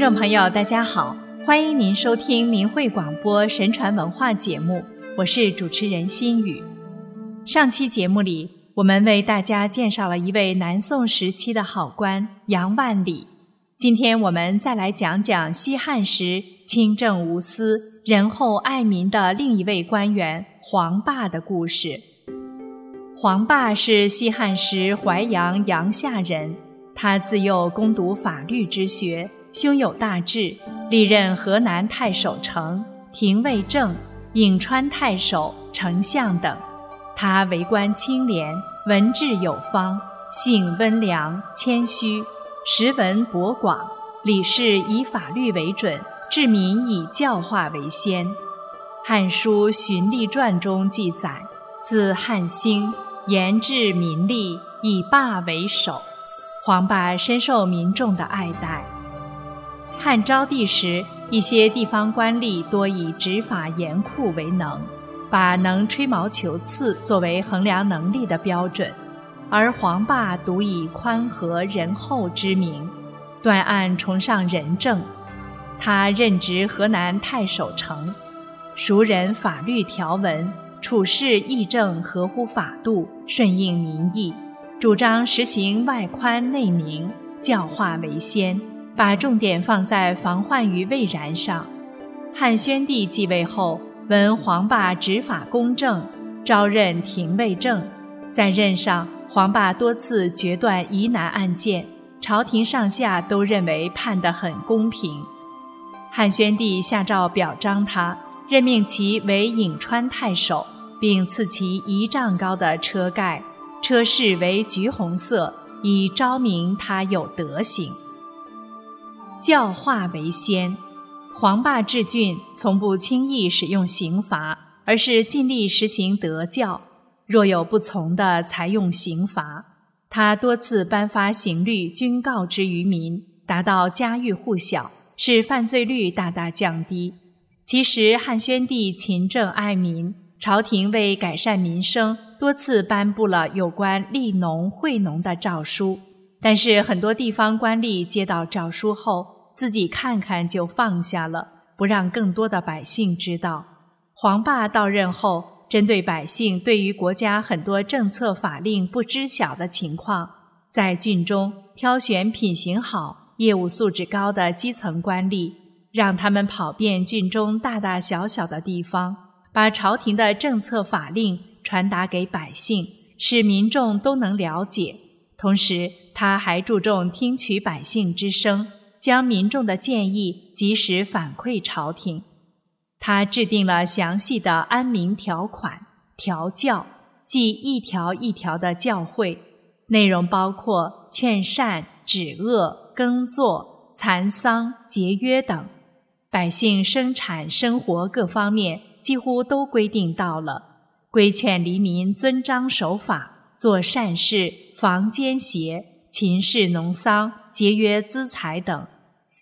听众朋友，大家好，欢迎您收听明慧广播神传文化节目，我是主持人心雨。上期节目里，我们为大家介绍了一位南宋时期的好官杨万里。今天我们再来讲讲西汉时清正无私、仁厚爱民的另一位官员黄霸的故事。黄霸是西汉时淮阳阳夏人，他自幼攻读法律之学。胸有大志，历任河南太守丞、廷尉正、颍川太守、丞相等。他为官清廉，文治有方，性温良谦虚，识文博广，理事以法律为准，治民以教化为先。《汉书·循吏传》中记载：自汉兴，严治民利，以霸为首。黄霸深受民众的爱戴。汉昭帝时，一些地方官吏多以执法严酷为能，把能吹毛求疵作为衡量能力的标准，而黄霸独以宽和仁厚之名，断案崇尚仁政。他任职河南太守丞，熟人法律条文，处事议政，合乎法度，顺应民意，主张实行外宽内明，教化为先。把重点放在防患于未然上。汉宣帝继位后，闻黄霸执法公正，招任廷尉正。在任上，黄霸多次决断疑难案件，朝廷上下都认为判得很公平。汉宣帝下诏表彰他，任命其为颍川太守，并赐其一丈高的车盖，车饰为橘红色，以昭明他有德行。教化为先，黄霸治郡从不轻易使用刑罚，而是尽力实行德教。若有不从的，才用刑罚。他多次颁发刑律，均告知于民，达到家喻户晓，使犯罪率大大降低。其实汉宣帝勤政爱民，朝廷为改善民生，多次颁布了有关利农惠农的诏书。但是很多地方官吏接到诏书后，自己看看就放下了，不让更多的百姓知道。黄霸到任后，针对百姓对于国家很多政策法令不知晓的情况，在郡中挑选品行好、业务素质高的基层官吏，让他们跑遍郡中大大小小的地方，把朝廷的政策法令传达给百姓，使民众都能了解。同时，他还注重听取百姓之声，将民众的建议及时反馈朝廷。他制定了详细的安民条款、调教，即一条一条的教诲，内容包括劝善、止恶、耕作、蚕桑、节约等，百姓生产生活各方面几乎都规定到了，规劝黎民遵章守法，做善事，防奸邪。秦氏农桑、节约资财等，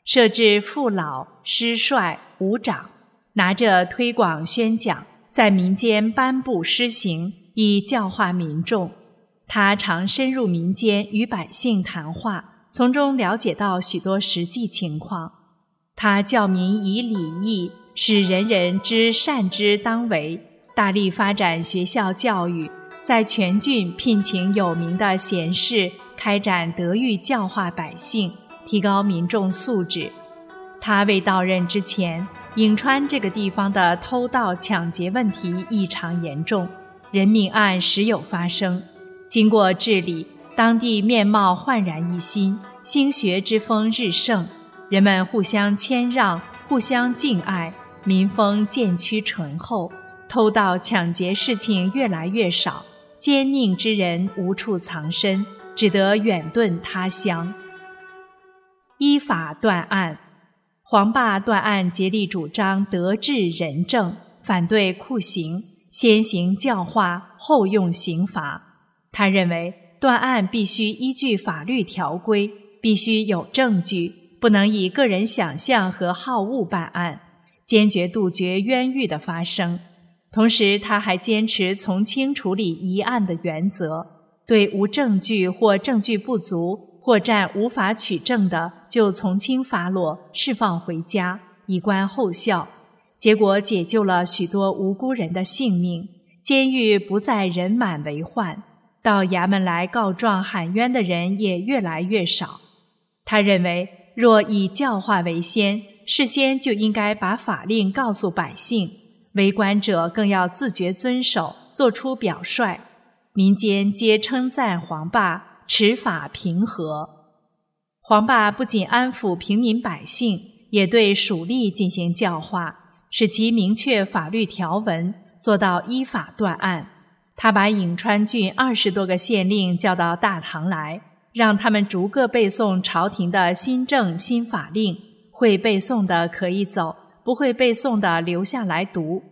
设置父老、师帅、武长，拿着推广宣讲，在民间颁布施行，以教化民众。他常深入民间与百姓谈话，从中了解到许多实际情况。他教民以礼义，使人人知善之当为，大力发展学校教育，在全郡聘请有名的贤士。开展德育教化百姓，提高民众素质。他未到任之前，颍川这个地方的偷盗抢劫问题异常严重，人命案时有发生。经过治理，当地面貌焕然一新，兴学之风日盛，人们互相谦让，互相敬爱，民风渐趋淳厚，偷盗抢劫事情越来越少，奸佞之人无处藏身。只得远遁他乡，依法断案。黄霸断案竭力主张德治仁政，反对酷刑，先行教化，后用刑罚。他认为断案必须依据法律条规，必须有证据，不能以个人想象和好恶办案，坚决杜绝冤狱的发生。同时，他还坚持从轻处理疑案的原则。对无证据或证据不足，或或战无法取证的，就从轻发落，释放回家，以观后效。结果解救了许多无辜人的性命，监狱不再人满为患，到衙门来告状喊冤的人也越来越少。他认为，若以教化为先，事先就应该把法令告诉百姓，为官者更要自觉遵守，做出表率。民间皆称赞黄霸持法平和。黄霸不仅安抚平民百姓，也对属吏进行教化，使其明确法律条文，做到依法断案。他把颍川郡二十多个县令叫到大堂来，让他们逐个背诵朝廷的新政新法令，会背诵的可以走，不会背诵的留下来读。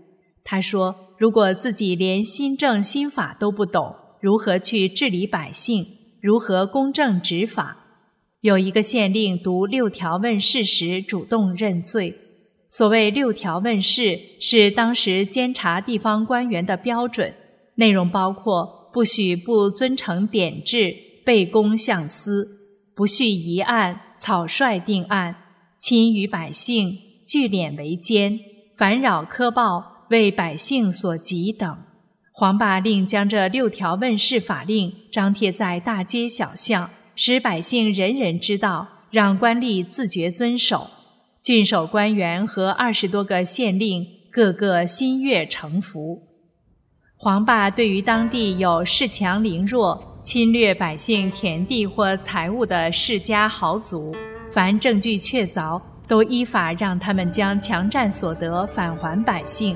他说：“如果自己连新政新法都不懂，如何去治理百姓？如何公正执法？”有一个县令读六条问事时主动认罪。所谓六条问事，是当时监察地方官员的标准，内容包括：不许不遵承典制、背公向私；不恤疑案、草率定案；亲于百姓、聚敛为奸；烦扰苛报、为百姓所急等。黄霸令将这六条问世法令张贴在大街小巷。使百姓人人知道，让官吏自觉遵守。郡守官员和二十多个县令，个个心悦诚服。黄霸对于当地有恃强凌弱、侵略百姓田地或财物的世家豪族，凡证据确凿，都依法让他们将强占所得返还百姓；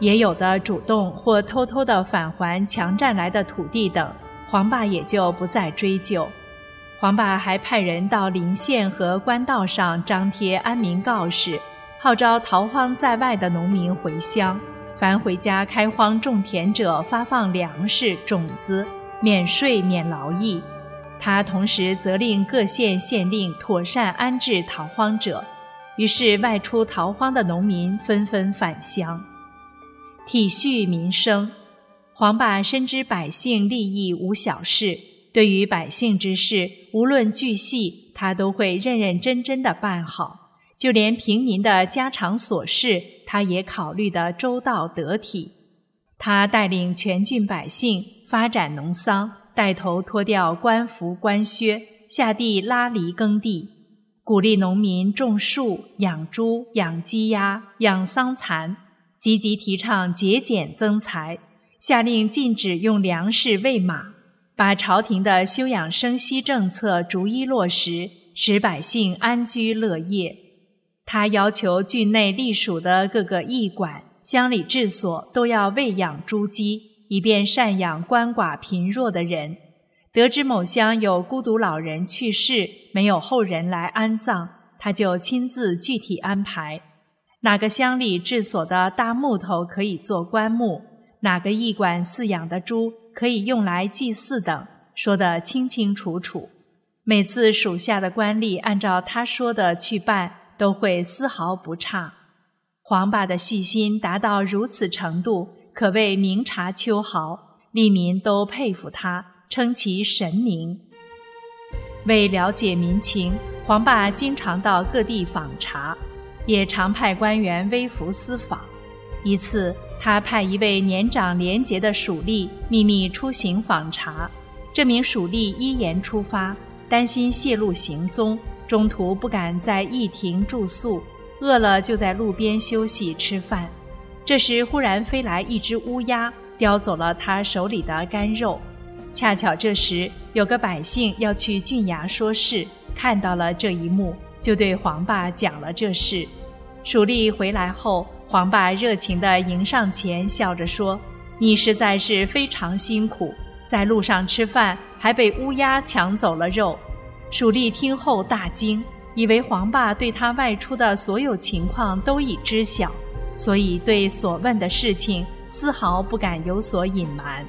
也有的主动或偷偷的返还强占来的土地等，黄霸也就不再追究。黄霸还派人到临县和官道上张贴安民告示，号召逃荒在外的农民回乡。凡回家开荒种田者，发放粮食、种子，免税、免劳役。他同时责令各县县令妥善安置逃荒者。于是，外出逃荒的农民纷纷返乡。体恤民生，黄霸深知百姓利益无小事。对于百姓之事，无论巨细，他都会认认真真的办好；就连平民的家常琐事，他也考虑得周到得体。他带领全郡百姓发展农桑，带头脱掉官服官靴，下地拉犁耕地，鼓励农民种树、养猪、养鸡鸭、养桑蚕，积极提倡节俭增财，下令禁止用粮食喂马。把朝廷的休养生息政策逐一落实，使百姓安居乐业。他要求郡内隶属的各个驿馆、乡里治所都要喂养猪鸡，以便赡养鳏寡贫弱的人。得知某乡有孤独老人去世，没有后人来安葬，他就亲自具体安排哪个乡里治所的大木头可以做棺木，哪个驿馆饲养的猪。可以用来祭祀等，说得清清楚楚。每次属下的官吏按照他说的去办，都会丝毫不差。黄霸的细心达到如此程度，可谓明察秋毫，吏民都佩服他，称其神明。为了解民情，黄霸经常到各地访查，也常派官员微服私访。一次。他派一位年长廉洁的属吏秘密出行访查，这名属吏依言出发，担心泄露行踪，中途不敢在驿亭住宿，饿了就在路边休息吃饭。这时忽然飞来一只乌鸦，叼走了他手里的干肉。恰巧这时有个百姓要去郡衙说事，看到了这一幕，就对黄霸讲了这事。蜀吏回来后。黄霸热情地迎上前，笑着说：“你实在是非常辛苦，在路上吃饭还被乌鸦抢走了肉。”蜀吏听后大惊，以为黄霸对他外出的所有情况都已知晓，所以对所问的事情丝毫不敢有所隐瞒。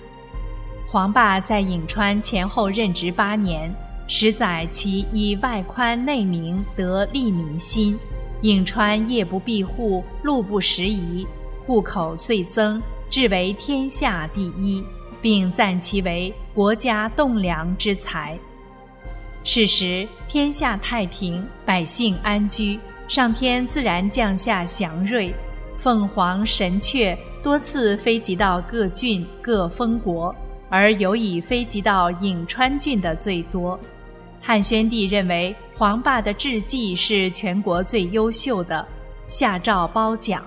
黄霸在颍川前后任职八年，十载其以外宽内明，得利民心。颍川夜不闭户，路不拾遗，户口遂增，至为天下第一，并赞其为国家栋梁之才。是时天下太平，百姓安居，上天自然降下祥瑞。凤凰、神雀多次飞集到各郡各封国，而尤以飞集到颍川郡的最多。汉宣帝认为黄霸的治绩是全国最优秀的，下诏褒奖。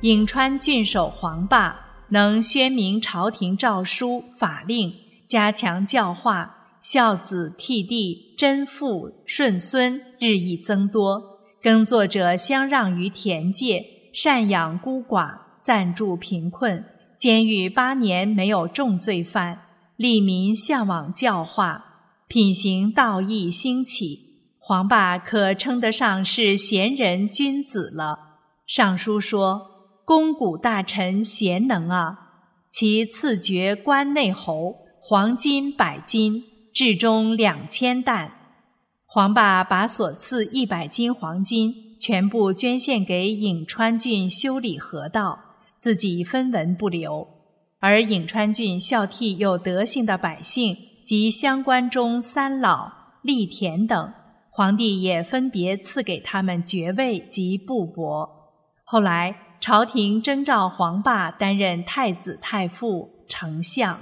颍川郡守黄霸能宣明朝廷诏书法令，加强教化。孝子悌弟贞妇顺孙日益增多，耕作者相让于田界，赡养孤寡，暂助贫困。监狱八年没有重罪犯，利民向往教化，品行道义兴起。黄霸可称得上是贤人君子了。尚书说：“公古大臣贤能啊！其赐爵关内侯，黄金百斤。”至中两千担，黄霸把所赐一百斤黄金全部捐献给颍川郡修理河道，自己分文不留。而颍川郡孝悌有德性的百姓及乡官中三老、吏田等，皇帝也分别赐给他们爵位及布帛。后来朝廷征召黄霸担任太子太傅、丞相。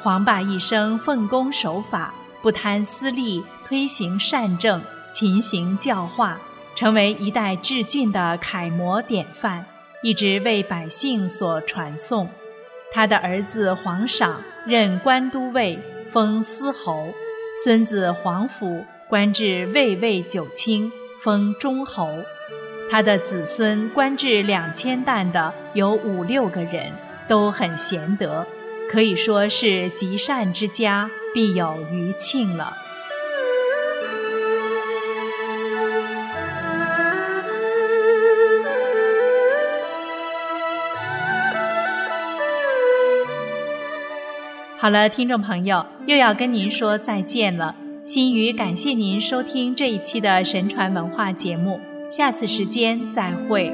黄霸一生奉公守法，不贪私利，推行善政，勤行教化，成为一代治郡的楷模典范，一直为百姓所传颂。他的儿子黄赏任官都尉，封司侯；孙子黄甫官至卫尉九卿，封中侯。他的子孙官至两千担的有五六个人，都很贤德。可以说是积善之家必有余庆了。好了，听众朋友，又要跟您说再见了。心语感谢您收听这一期的神传文化节目，下次时间再会。